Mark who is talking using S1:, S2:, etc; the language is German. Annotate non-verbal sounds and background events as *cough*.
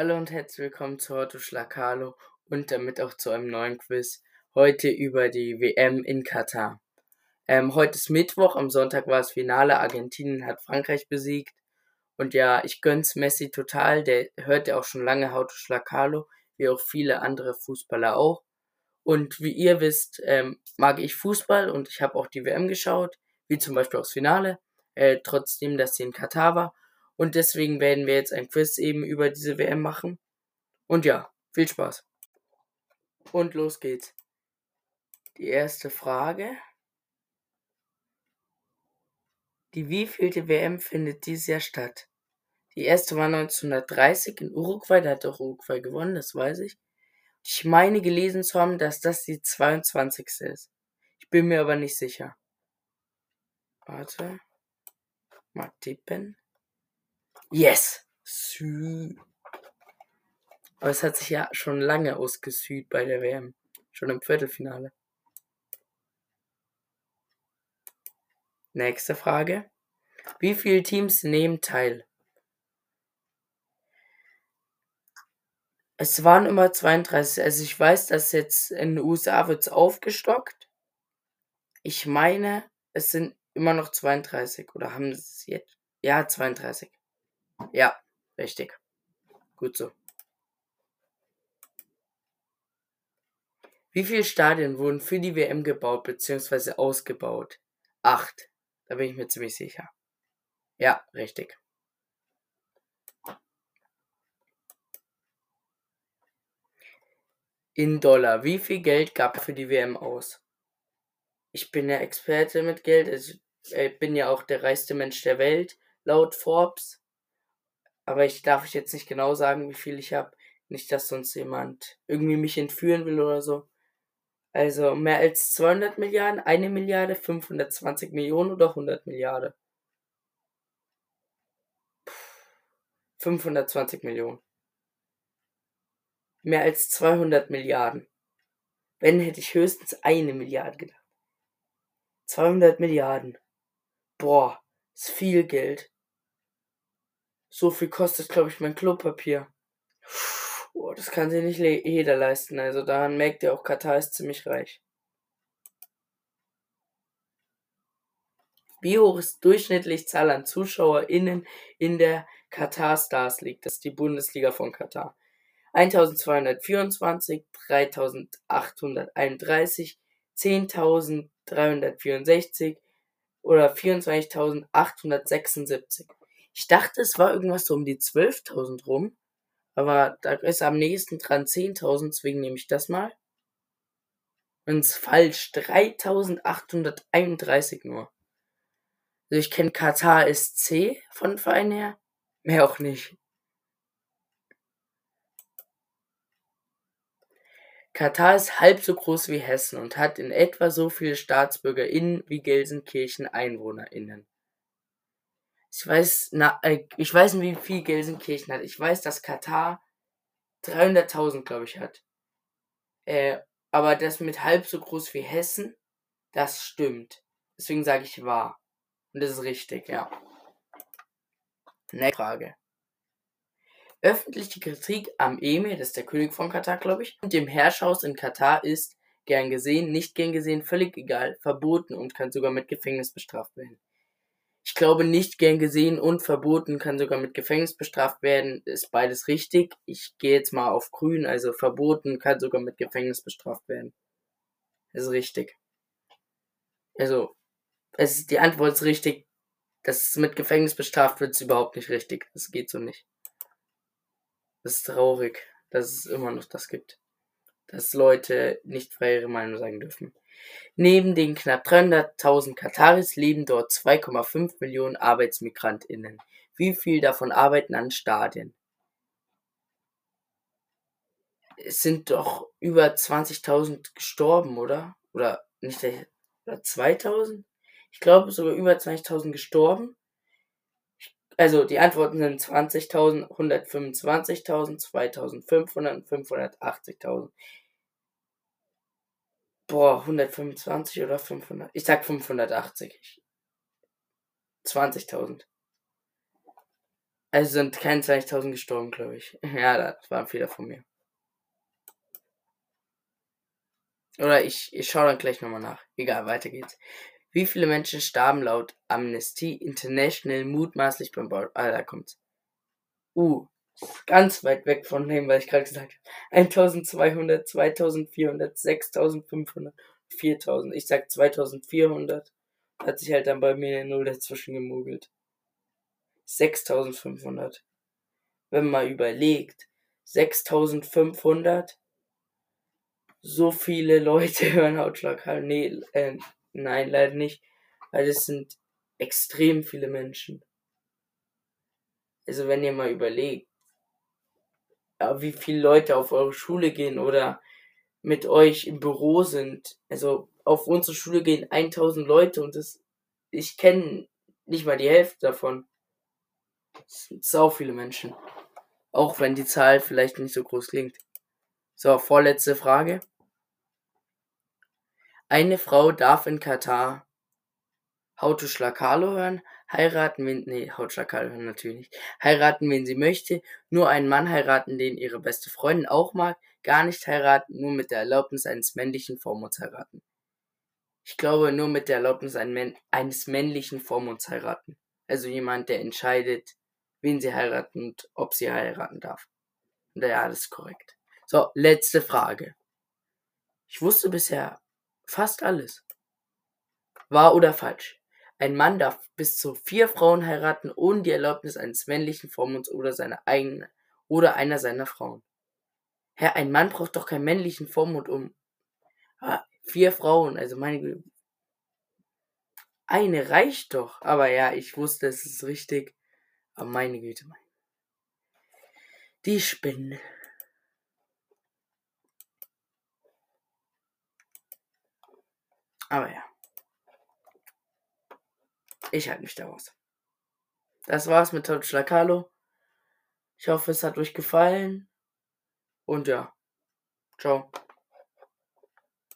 S1: Hallo und herzlich willkommen zu Horto Schlagalo und damit auch zu einem neuen Quiz. Heute über die WM in Katar. Ähm, heute ist Mittwoch, am Sonntag war das Finale. Argentinien hat Frankreich besiegt. Und ja, ich gönn's Messi total. Der hört ja auch schon lange Horto Schlagalo, wie auch viele andere Fußballer auch. Und wie ihr wisst, ähm, mag ich Fußball und ich habe auch die WM geschaut, wie zum Beispiel auch das Finale, äh, trotzdem, dass sie in Katar war. Und deswegen werden wir jetzt ein Quiz eben über diese WM machen. Und ja, viel Spaß. Und los geht's. Die erste Frage. Die wievielte WM findet dieses Jahr statt? Die erste war 1930 in Uruguay, da hat auch Uruguay gewonnen, das weiß ich. Ich meine gelesen zu haben, dass das die 22. ist. Ich bin mir aber nicht sicher. Warte. Mal tippen. Yes! Sü. Aber es hat sich ja schon lange ausgesüht bei der WM. Schon im Viertelfinale. Nächste Frage. Wie viele Teams nehmen teil? Es waren immer 32. Also ich weiß, dass jetzt in den USA wird es aufgestockt. Ich meine, es sind immer noch 32. Oder haben es jetzt? Ja, 32. Ja, richtig. Gut so. Wie viele Stadien wurden für die WM gebaut bzw. ausgebaut? Acht. Da bin ich mir ziemlich sicher. Ja, richtig. In Dollar. Wie viel Geld gab er für die WM aus? Ich bin ja Experte mit Geld. Ich äh, bin ja auch der reichste Mensch der Welt, laut Forbes. Aber ich darf euch jetzt nicht genau sagen, wie viel ich habe. Nicht, dass sonst jemand irgendwie mich entführen will oder so. Also mehr als 200 Milliarden, eine Milliarde, 520 Millionen oder 100 Milliarden? 520 Millionen. Mehr als 200 Milliarden. Wenn hätte ich höchstens eine Milliarde gedacht. 200 Milliarden. Boah, ist viel Geld. So viel kostet, glaube ich, mein Klopapier. Oh, das kann sich nicht jeder leisten. Also daran merkt ihr auch, Katar ist ziemlich reich. Wie hoch ist durchschnittlich Zahl an ZuschauerInnen in der Katar Stars League? Das ist die Bundesliga von Katar. 1224, 3831, 10.364 oder 24.876. Ich dachte, es war irgendwas so um die 12.000 rum. Aber da ist am nächsten dran 10.000, deswegen nehme ich das mal. Und es falsch. 3.831 nur. Also ich kenne Katar SC von Verein her. Mehr auch nicht. Katar ist halb so groß wie Hessen und hat in etwa so viele StaatsbürgerInnen wie Gelsenkirchen EinwohnerInnen. Ich weiß, na, äh, ich weiß nicht, wie viel Gelsenkirchen hat. Ich weiß, dass Katar 300.000, glaube ich, hat. Äh, aber das mit halb so groß wie Hessen, das stimmt. Deswegen sage ich wahr. Und das ist richtig, ja. Nächste Frage. Öffentliche Kritik am Emir, das ist der König von Katar, glaube ich, und dem Herrschhaus in Katar ist gern gesehen, nicht gern gesehen, völlig egal, verboten und kann sogar mit Gefängnis bestraft werden. Ich glaube, nicht gern gesehen und verboten kann sogar mit Gefängnis bestraft werden. Ist beides richtig. Ich gehe jetzt mal auf grün, also verboten kann sogar mit Gefängnis bestraft werden. Ist richtig. Also, es ist, die Antwort ist richtig. Dass es mit Gefängnis bestraft wird, ist überhaupt nicht richtig. Das geht so nicht. Das ist traurig, dass es immer noch das gibt. Dass Leute nicht frei ihre Meinung sagen dürfen. Neben den knapp 300.000 Kataris leben dort 2,5 Millionen ArbeitsmigrantInnen. Wie viel davon arbeiten an Stadien? Es sind doch über 20.000 gestorben, oder? Oder nicht, oder 2.000? Ich glaube sogar über 20.000 gestorben. Also die Antworten sind 20.000, 125.000, 2.500 und 580.000. Boah, 125 oder 500? Ich sag 580. 20.000. Also sind keine 20.000 gestorben, glaube ich. *laughs* Ja, das war ein Fehler von mir. Oder ich, ich schaue dann gleich nochmal nach. Egal, weiter geht's. Wie viele Menschen starben laut Amnesty International mutmaßlich beim Bau? Ah, da kommt's. Uh, ganz weit weg von dem, was ich gerade gesagt habe. 1200, 2400, 6500, 4000. Ich sag 2400. Hat sich halt dann bei mir eine Null dazwischen gemogelt. 6500. Wenn man überlegt, 6500, so viele Leute *laughs* hören Hautschlag. Nee, äh, nein, leider nicht. Weil es sind extrem viele Menschen. Also wenn ihr mal überlegt, wie viele Leute auf eure Schule gehen oder mit euch im Büro sind. Also auf unsere Schule gehen 1000 Leute und das, ich kenne nicht mal die Hälfte davon. Das sind sau viele Menschen. Auch wenn die Zahl vielleicht nicht so groß klingt. So, vorletzte Frage. Eine Frau darf in Katar How to hören, heiraten, wen, nee, hören natürlich heiraten, wen sie möchte, nur einen Mann heiraten, den ihre beste Freundin auch mag, gar nicht heiraten, nur mit der Erlaubnis eines männlichen Vormunds heiraten. Ich glaube, nur mit der Erlaubnis eines männlichen Vormunds heiraten. Also jemand, der entscheidet, wen sie heiraten und ob sie heiraten darf. Und ja, das ist korrekt. So, letzte Frage. Ich wusste bisher fast alles. Wahr oder falsch? Ein Mann darf bis zu vier Frauen heiraten ohne die Erlaubnis eines männlichen Vormunds oder seiner eigenen oder einer seiner Frauen. Herr, ein Mann braucht doch keinen männlichen Vormund um. Ah, vier Frauen, also meine Güte. Eine reicht doch. Aber ja, ich wusste, es ist richtig. Aber meine Güte, meine. Die Spinne. Aber ja. Ich halte mich daraus. Das war's mit Totschlakalo. Ich hoffe, es hat euch gefallen. Und ja. Ciao.